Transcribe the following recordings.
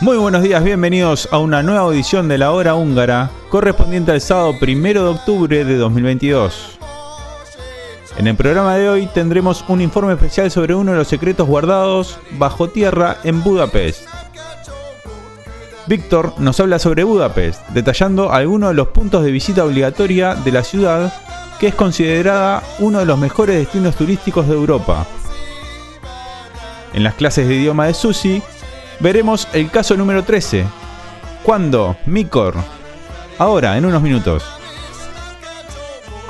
Muy buenos días, bienvenidos a una nueva audición de la hora húngara, correspondiente al sábado 1 de octubre de 2022. En el programa de hoy tendremos un informe especial sobre uno de los secretos guardados bajo tierra en Budapest. Víctor nos habla sobre Budapest, detallando algunos de los puntos de visita obligatoria de la ciudad, que es considerada uno de los mejores destinos turísticos de Europa. En las clases de idioma de Susi, veremos el caso número 13. ¿Cuándo? Mikor. Ahora, en unos minutos.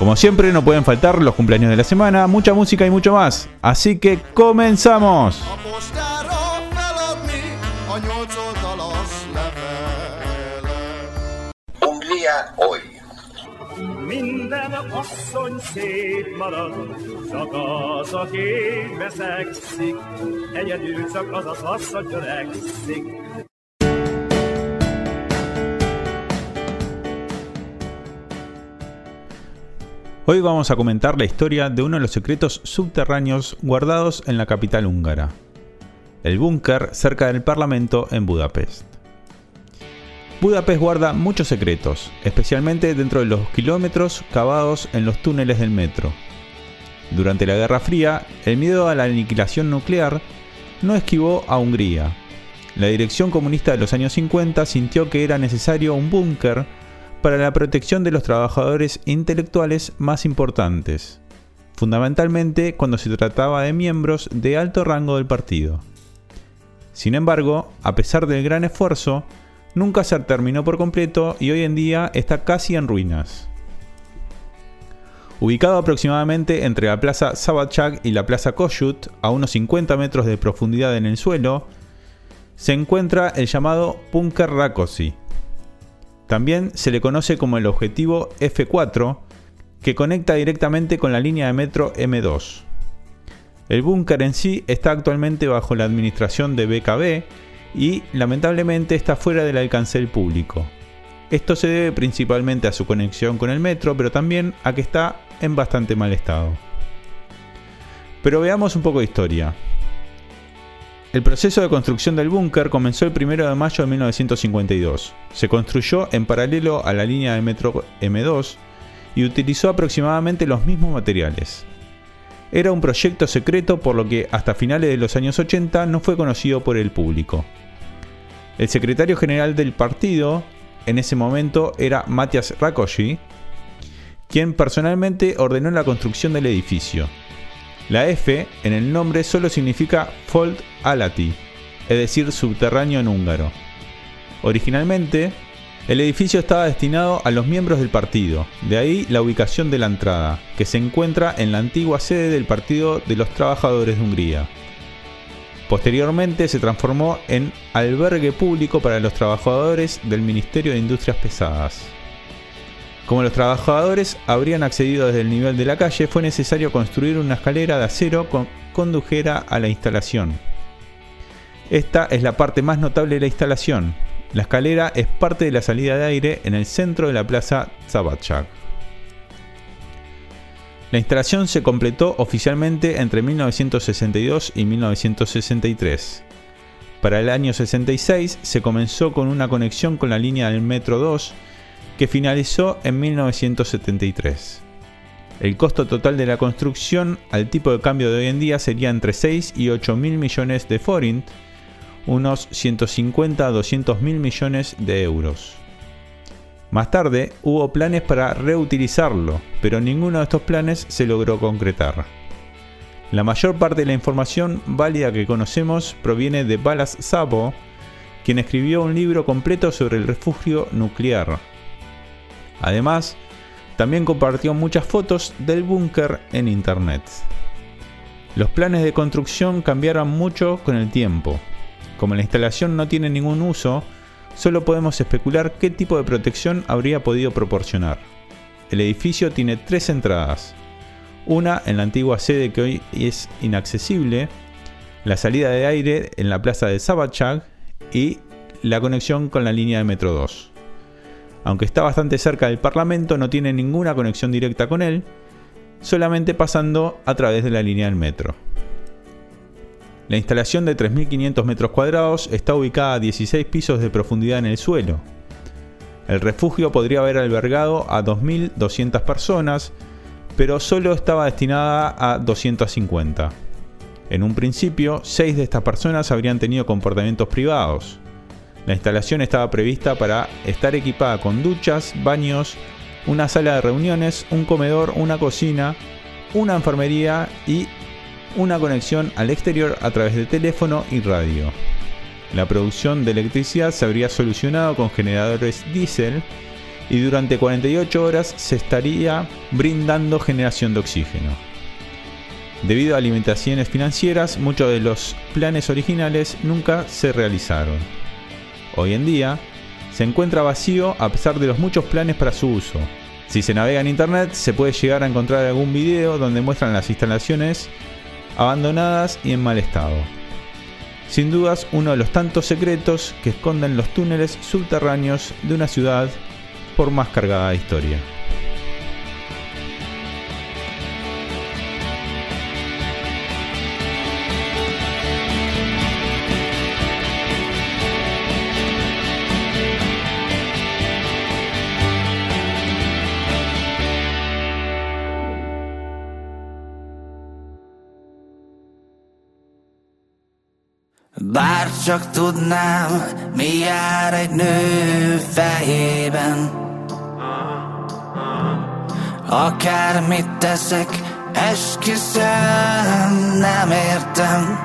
Como siempre, no pueden faltar los cumpleaños de la semana, mucha música y mucho más. Así que comenzamos. A postára feladni a nyolc oldalas levelet. Hungría hoy. Minden asszony szép marad, csak az, aki veszekszik, egyedül csak az az asszony törekszik. Hoy vamos a comentar la historia de uno de los secretos subterráneos guardados en la capital húngara. El búnker cerca del Parlamento en Budapest. Budapest guarda muchos secretos, especialmente dentro de los kilómetros cavados en los túneles del metro. Durante la Guerra Fría, el miedo a la aniquilación nuclear no esquivó a Hungría. La dirección comunista de los años 50 sintió que era necesario un búnker para la protección de los trabajadores intelectuales más importantes, fundamentalmente cuando se trataba de miembros de alto rango del partido. Sin embargo, a pesar del gran esfuerzo, nunca se terminó por completo y hoy en día está casi en ruinas. Ubicado aproximadamente entre la plaza Sabachak y la plaza Kossuth, a unos 50 metros de profundidad en el suelo, se encuentra el llamado Bunker Rákosi. También se le conoce como el objetivo F4, que conecta directamente con la línea de metro M2. El búnker en sí está actualmente bajo la administración de BKB y lamentablemente está fuera del alcance del público. Esto se debe principalmente a su conexión con el metro, pero también a que está en bastante mal estado. Pero veamos un poco de historia. El proceso de construcción del búnker comenzó el 1 de mayo de 1952. Se construyó en paralelo a la línea de metro M2 y utilizó aproximadamente los mismos materiales. Era un proyecto secreto por lo que hasta finales de los años 80 no fue conocido por el público. El secretario general del partido en ese momento era Matías Rakosi, quien personalmente ordenó la construcción del edificio. La F en el nombre solo significa Fold Alati, es decir, subterráneo en húngaro. Originalmente, el edificio estaba destinado a los miembros del partido, de ahí la ubicación de la entrada, que se encuentra en la antigua sede del Partido de los Trabajadores de Hungría. Posteriormente se transformó en albergue público para los trabajadores del Ministerio de Industrias Pesadas. Como los trabajadores habrían accedido desde el nivel de la calle, fue necesario construir una escalera de acero que condujera a la instalación. Esta es la parte más notable de la instalación. La escalera es parte de la salida de aire en el centro de la plaza Zabatchak. La instalación se completó oficialmente entre 1962 y 1963. Para el año 66 se comenzó con una conexión con la línea del Metro 2 que finalizó en 1973. El costo total de la construcción al tipo de cambio de hoy en día sería entre 6 y 8 mil millones de forint, unos 150 a 200 mil millones de euros. Más tarde hubo planes para reutilizarlo, pero ninguno de estos planes se logró concretar. La mayor parte de la información válida que conocemos proviene de Balas Sabo, quien escribió un libro completo sobre el refugio nuclear. Además, también compartió muchas fotos del búnker en internet. Los planes de construcción cambiaron mucho con el tiempo. Como la instalación no tiene ningún uso, solo podemos especular qué tipo de protección habría podido proporcionar. El edificio tiene tres entradas. Una en la antigua sede que hoy es inaccesible, la salida de aire en la plaza de Sabachag y la conexión con la línea de Metro 2. Aunque está bastante cerca del Parlamento, no tiene ninguna conexión directa con él, solamente pasando a través de la línea del metro. La instalación de 3.500 metros cuadrados está ubicada a 16 pisos de profundidad en el suelo. El refugio podría haber albergado a 2.200 personas, pero solo estaba destinada a 250. En un principio, 6 de estas personas habrían tenido comportamientos privados. La instalación estaba prevista para estar equipada con duchas, baños, una sala de reuniones, un comedor, una cocina, una enfermería y una conexión al exterior a través de teléfono y radio. La producción de electricidad se habría solucionado con generadores diésel y durante 48 horas se estaría brindando generación de oxígeno. Debido a limitaciones financieras, muchos de los planes originales nunca se realizaron. Hoy en día, se encuentra vacío a pesar de los muchos planes para su uso. Si se navega en internet, se puede llegar a encontrar algún video donde muestran las instalaciones abandonadas y en mal estado. Sin dudas, uno de los tantos secretos que esconden los túneles subterráneos de una ciudad por más cargada de historia. Csak tudnám, mi jár egy nő fejében. Akármit teszek, esküszöm, nem értem.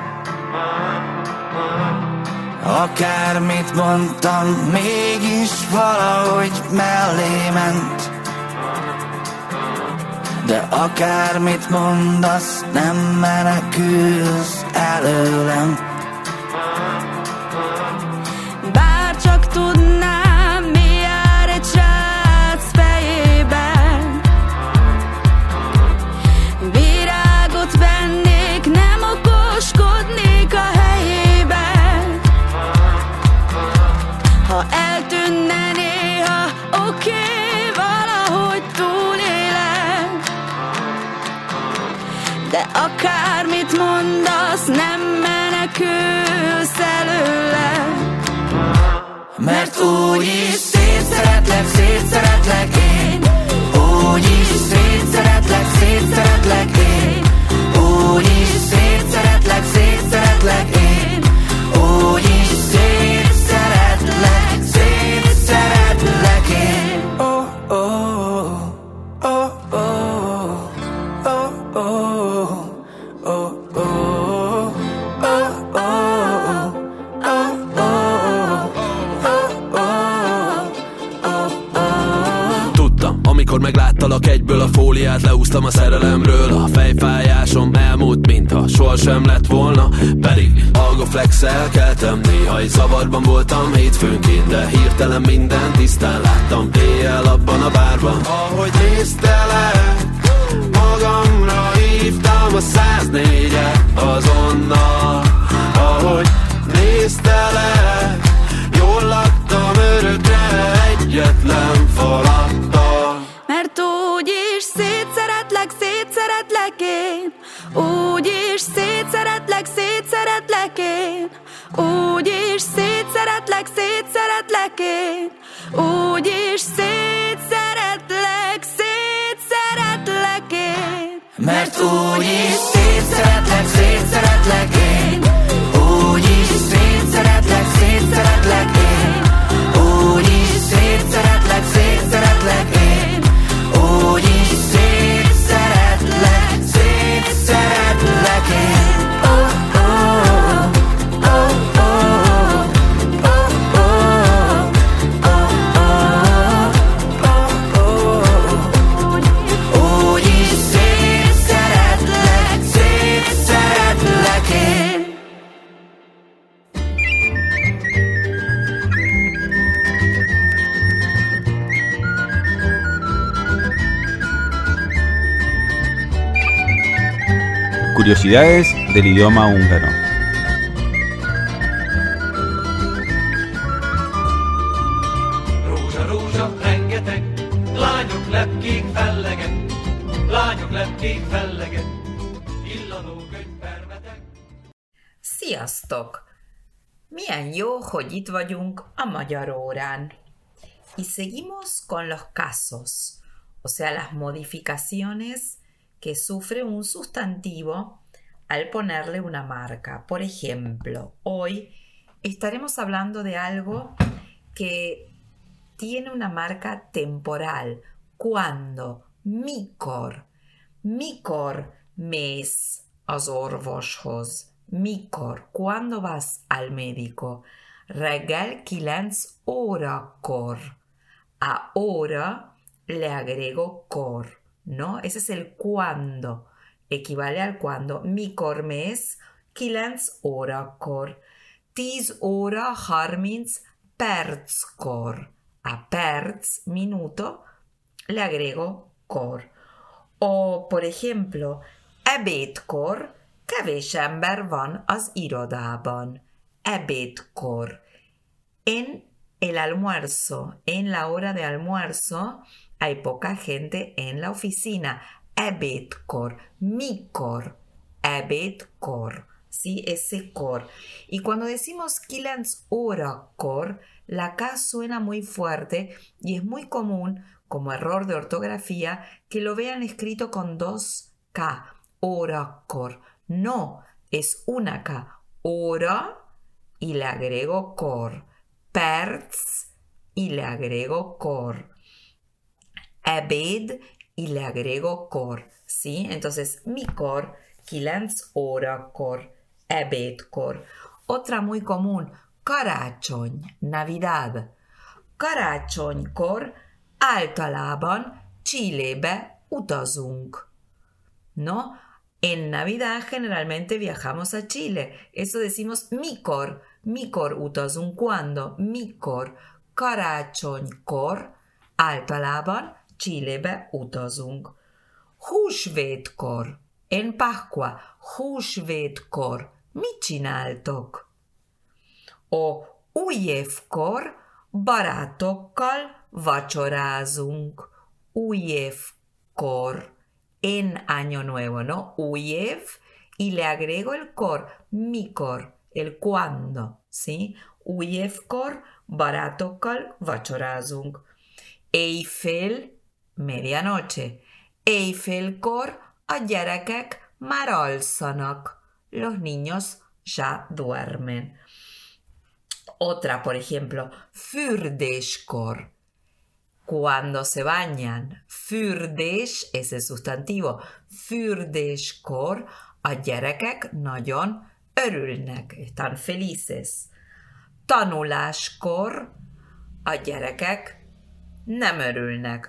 Akármit mondtam, mégis valahogy mellé ment. De akármit mondasz, nem menekülsz előlem тут Úgy is szétszeretlek, szétszeretlek én. Úgy is szétszeretlek, szétszeretlek én. Úgy is szétszeretlek, szétszeretlek én. Úgy is szétszeretlek, szétszeretlek én. Oh, oh, oh, oh, oh, oh, oh, fóliát Leúztam a szerelemről, a fejfájásom elmúlt, mintha sohasem lett volna. Pedig algoflexel keltem, néha egy zavarban voltam. Hétfőnként De hirtelen minden tisztán láttam. Éjjel abban a bárban. Ahogy néztelek, magamra hívtam a 104-et azonnal. Ahogy néztelek, szétszeretlek, szétszeretlek én. Úgy is szétszeretlek, szétszeretlek én. Mert úgy is szétszeretlek, szétszeretlek én Curiosidades del idioma húngaro. Sziasztok! Milyen jó, hogy itt vagyunk a magyar órán. Y seguimos con los casos, o sea, las modificaciones que sufre un sustantivo al ponerle una marca. Por ejemplo, hoy estaremos hablando de algo que tiene una marca temporal. Cuando? Mikor. Mikor mész az orvoshoz. Mikor. ¿Cuándo vas al médico? Reggel 9 órakor. Ahora le agrego cor, ¿no? Ese es el cuándo. Equivale al cuándo. Mikor mész 9 órakor. 10 óra 30 perckor. A perc, minuto, le agrego kor. O, por ejemplo, ebédkor kevés ember van az irodában. Ebédkor. En el almuerzo, en la hora de almuerzo, hay poca gente en la oficina. Ebédkor. Mikor. Ebédkor. ¿sí? Ese cor. Y cuando decimos kilans ora cor, la K suena muy fuerte y es muy común, como error de ortografía, que lo vean escrito con dos K. Ora cor. No, es una K. Ora y le agrego cor. Perz y le agrego cor. Ebed y le agrego cor. ¿Sí? Entonces, mi cor, kilans ora cor ebédkor. Otra muy común, karácsony, Navidad. Karácsonykor általában Chilébe utazunk. ¿No? En Navidad generalmente viajamos a Chile. Eso decimos mikor. Mikor utazunk. ¿Cuándo? Mikor. Karácsonykor általában Chilébe utazunk. Húsvétkor. En Pascua. Húsvétkor. Mit csináltok? O új évkor barátokkal vacsorázunk. Új évkor. En año nuevo, ¿no? Új év y le agrego el cor. Mikor. El cuándo, ¿sí? Új évkor barátokkal vacsorázunk. Eiffel, medianoche. Eiffelkor a gyerekek már alszanak. Los niños ya duermen. Otra, por ejemplo, fürdéskor. Cuando se bañan. Fürdés es el sustantivo. Fürdéskor a gyerekek nagyon örülnek, están felices. Tanuláskor a gyerekek nem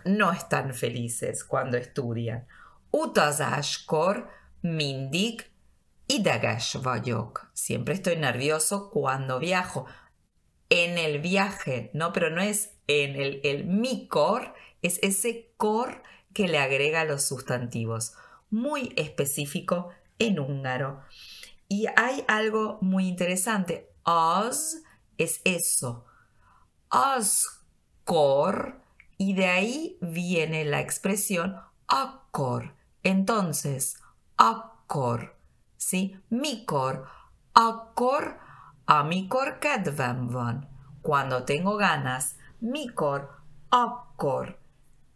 no están felices cuando estudian. Utazáskor mindig ideges vagyok. Siempre estoy nervioso cuando viajo. En el viaje, no, pero no es en el, el mi cor, es ese cor que le agrega los sustantivos. Muy específico en húngaro. Y hay algo muy interesante. Az es eso. Az cor y de ahí viene la expresión akkor. Entonces, akkor, ¿sí? Mikor, akkor, amikor kedvem van. Cuando tengo ganas, mikor, akkor,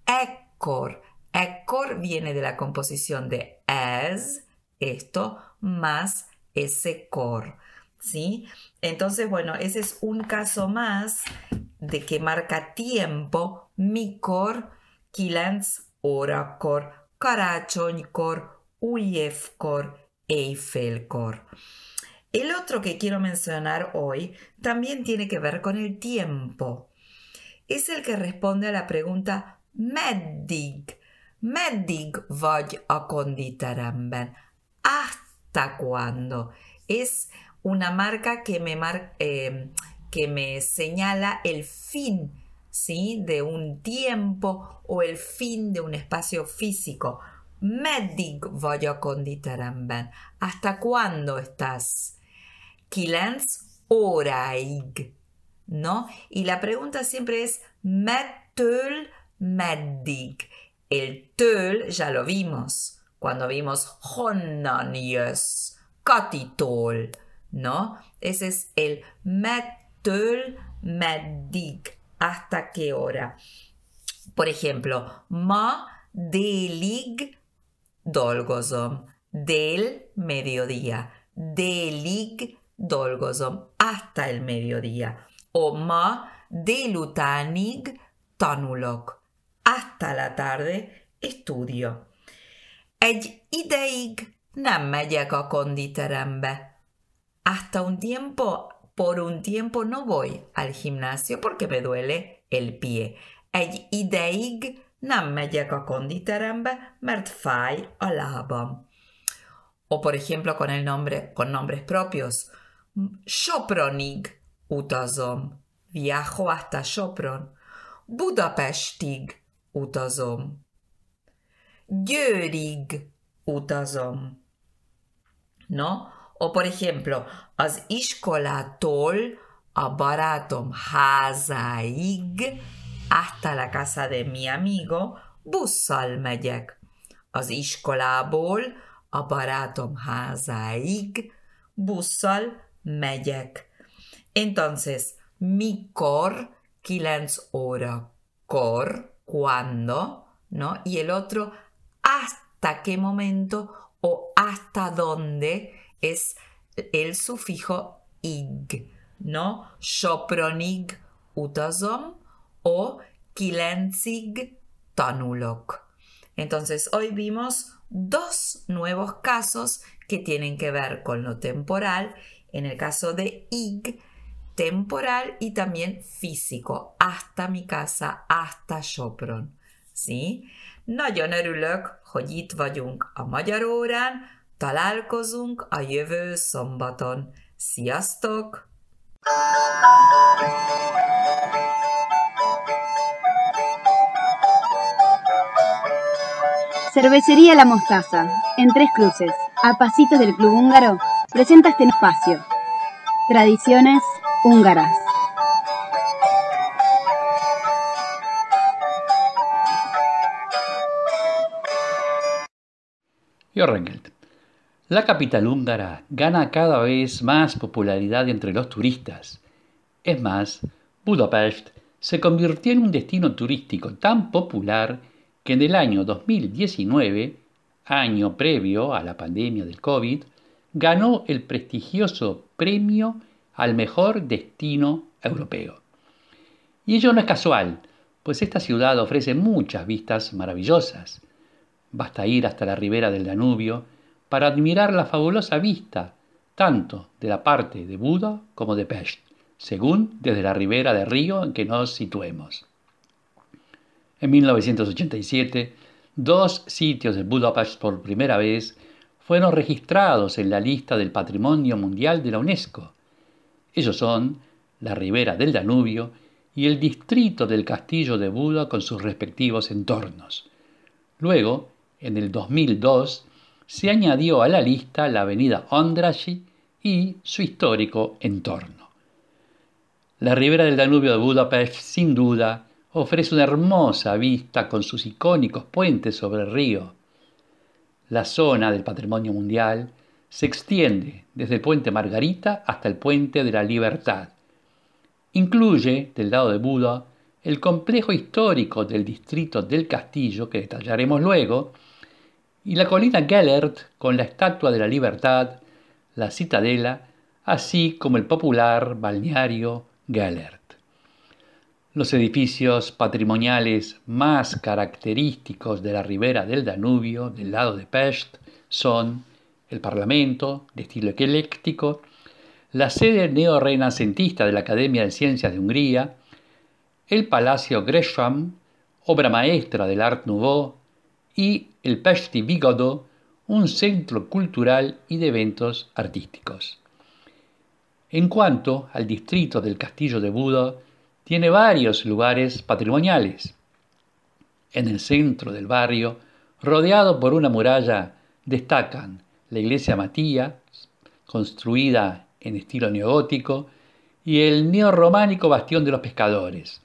ekkor. Ekkor viene de la composición de es, esto, más ese cor. ¿Sí? Entonces, bueno, ese es un caso más de que marca tiempo, mikor, kilenc órakor, karácsonykor, új évkor, éjfélkor. El otro que quiero mencionar hoy también tiene que ver con el tiempo. Es el que responde a la pregunta meddig. Meddig vagy a konditeremben? ¿Hasta cuándo? Es una marca que me, mar- eh, que me señala el fin ¿sí? de un tiempo o el fin de un espacio físico. meddig vagy a konditeremben? Hasta cuándo estás? Kilenc óráig. ¿No? Y la pregunta siempre es mettől meddig. El től ya lo vimos cuando vimos honnan jössz, Katitól, ¿no? Ese es el mettől meddig, hasta qué hora. Por ejemplo, ma délig dolgozom, del mediodía, délig dolgozom, hasta el mediodía. O ma délutánig tanulok, hasta la tarde estudio. Egy ideig nem megyek a. Hasta un tiempo, por un tiempo no voy al gimnasio porque me duele el pie. Egy nem megyek a konditerembe, mert fáj a. O por ejemplo con el nombre, con nombres propios. Sopronig utazom. Viajo hasta Sopron. Budapestig utazom. Győrig utazom. ¿No? O por ejemplo, az iskolától a barátom házáig hasta la casa de mi amigo busszal megyek. Az iskolából a barátom házáig busszal megyek. Entonces, mikor, kilenc óra, kor, cuando, ¿no? Y el otro, hasta qué momento o hasta dónde es el sufijo ig, ¿no? Sopronig utazom o kilencig tanulok. Entonces, hoy vimos dos nuevos casos que tienen que ver con lo temporal. En el caso de ig, temporal y también físico, hasta mi casa, hasta Sopron. ¿Sí? Nagyon örülök, hogy itt vagyunk a magyar órán, találkozunk a jövő szombaton. Sziasztok! Cervecería La Mostaza, en Tres Cruces, a pasitos del Club Húngaro, presenta este espacio. Tradiciones húngaras. Jorrengeld. La capital húngara gana cada vez más popularidad entre los turistas. Es más, Budapest se convirtió en un destino turístico tan popular que en el año 2019, año previo a la pandemia del COVID, ganó el prestigioso premio al mejor destino europeo. Y ello no es casual, pues esta ciudad ofrece muchas vistas maravillosas. Basta ir hasta la ribera del Danubio para admirar la fabulosa vista, tanto de la parte de Buda como de Pest, según desde la ribera del río en que nos situemos. En 1987, dos sitios de Budapest por primera vez fueron registrados en la lista del Patrimonio Mundial de la UNESCO. Ellos son la ribera del Danubio y el distrito del castillo de Buda con sus respectivos entornos. Luego, en el 2002, se añadió a la lista la avenida Ondrasy y su histórico entorno. La ribera del Danubio de Budapest, sin duda, ofrece una hermosa vista con sus icónicos puentes sobre el río. La zona del patrimonio mundial se extiende desde el puente Margarita hasta el puente de la Libertad. Incluye, del lado de Buda, el complejo histórico del distrito del castillo, que detallaremos luego, y la colina Gellert con la Estatua de la Libertad, la Citadela, así como el popular balneario Gellert. Los edificios patrimoniales más característicos de la ribera del Danubio, del lado de Pest, son el Parlamento, de estilo ecléctico, la sede neorrenacentista de la Academia de Ciencias de Hungría, el Palacio Gresham, obra maestra del Art Nouveau, y el Pesti Bigodo, un centro cultural y de eventos artísticos. En cuanto al distrito del Castillo de Buda, tiene varios lugares patrimoniales. En el centro del barrio Rodeado por una muralla, destacan la iglesia Matías, construida en estilo neogótico, y el neorrománico Bastión de los Pescadores.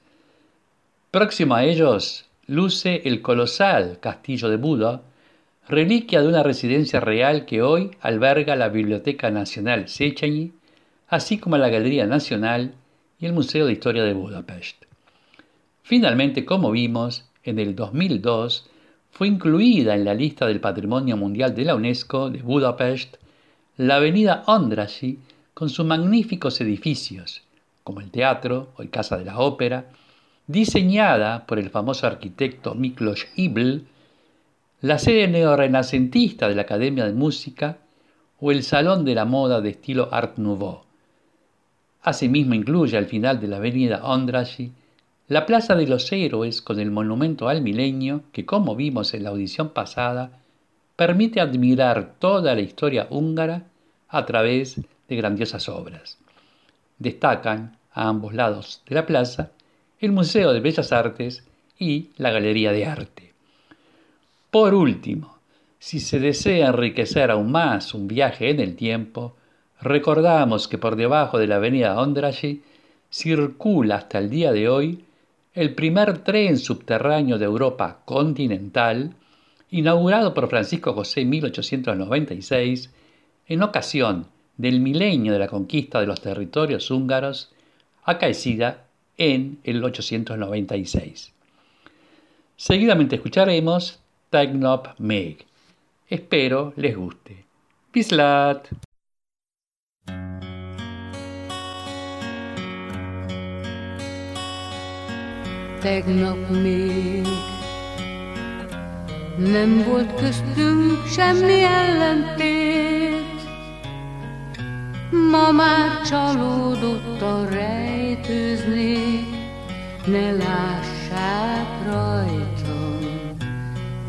Próximo a ellos luce el colosal Castillo de Buda, reliquia de una residencia real que hoy alberga la Biblioteca Nacional Széchenyi, así como la Galería Nacional y el Museo de Historia de Budapest. Finalmente, como vimos, en el 2002 fue incluida en la lista del Patrimonio Mundial de la UNESCO de Budapest la avenida Ondrasy con sus magníficos edificios, como el teatro el Casa de la Ópera, diseñada por el famoso arquitecto Miklos Ibl, la sede neorrenacentista de la Academia de Música o el Salón de la Moda de estilo Art Nouveau. Asimismo incluye al final de la avenida Ondrasy la Plaza de los Héroes con el monumento al milenio que, como vimos en la audición pasada, permite admirar toda la historia húngara a través de grandiosas obras. Destacan, a ambos lados de la plaza, el Museo de Bellas Artes y la Galería de Arte. Por último, si se desea enriquecer aún más un viaje en el tiempo, recordamos que por debajo de la avenida Ondrasy circula hasta el día de hoy el primer tren subterráneo de Europa continental, inaugurado por Francisco José en 1896, en ocasión del milenio de la conquista de los territorios húngaros, acaecida en el 896. Seguidamente escucharemos Tegnop Meg. Espero les guste. Pislat. Tegnap még nem volt köztünk semmi ellentét, Ma már csalódottan rejtőznék, ne lássák rajtam,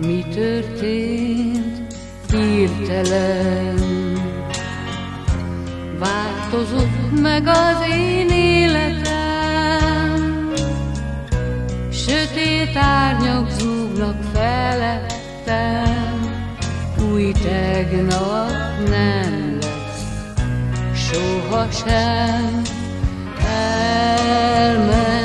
mi történt hirtelen. Változott meg az én életem, sötét árnyak zúgnak felettem, új tegnap nem sohasem elmegy.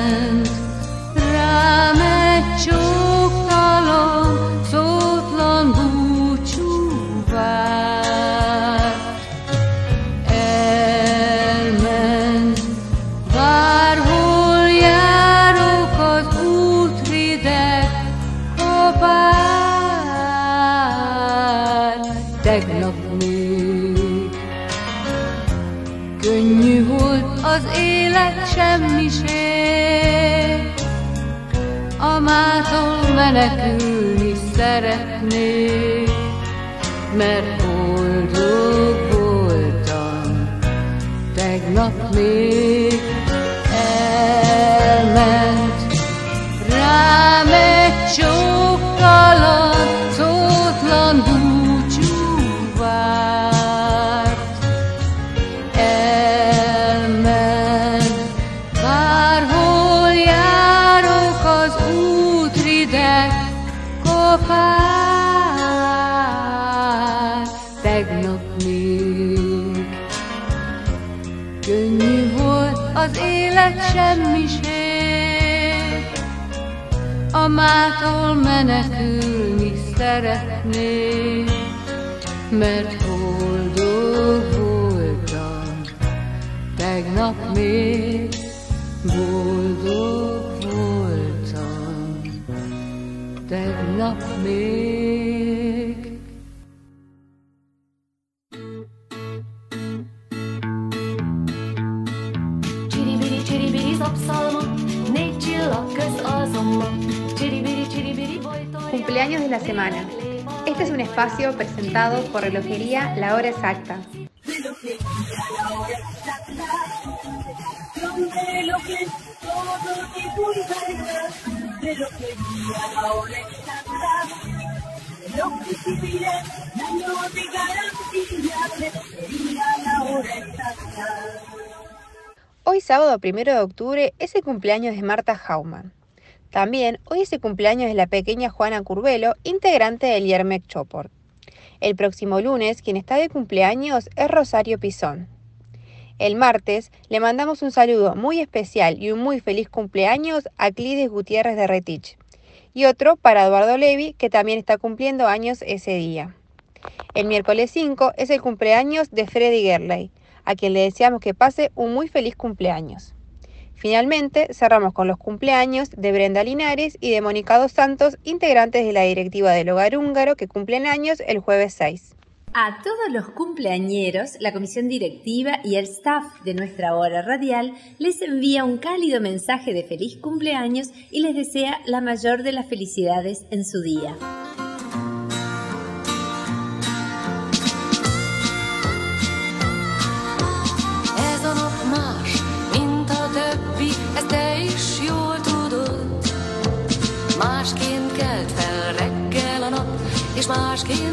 Menekülni szeretnék, mert boldog voltam, tegnap még mától menekülni szeretnék, mert boldog voltam, tegnap még boldog voltam, tegnap még. Este es un espacio presentado por Relojería La Hora Exacta. Hoy sábado 1 de octubre es el cumpleaños de Marta Hauman. También hoy es el cumpleaños de la pequeña Juana Curvelo, integrante del Yermec Chopor. El próximo lunes, quien está de cumpleaños es Rosario Pizón. El martes le mandamos un saludo muy especial y un muy feliz cumpleaños a Clides Gutiérrez de Retich. Y otro para Eduardo Levi, que también está cumpliendo años ese día. El miércoles 5 es el cumpleaños de Freddy Gerley, a quien le deseamos que pase un muy feliz cumpleaños. Finalmente, cerramos con los cumpleaños de Brenda Linares y de Mónica Dos Santos, integrantes de la directiva del Hogar Húngaro, que cumplen años el jueves 6. A todos los cumpleañeros, la comisión directiva y el staff de nuestra hora radial les envía un cálido mensaje de feliz cumpleaños y les desea la mayor de las felicidades en su día. Mas quem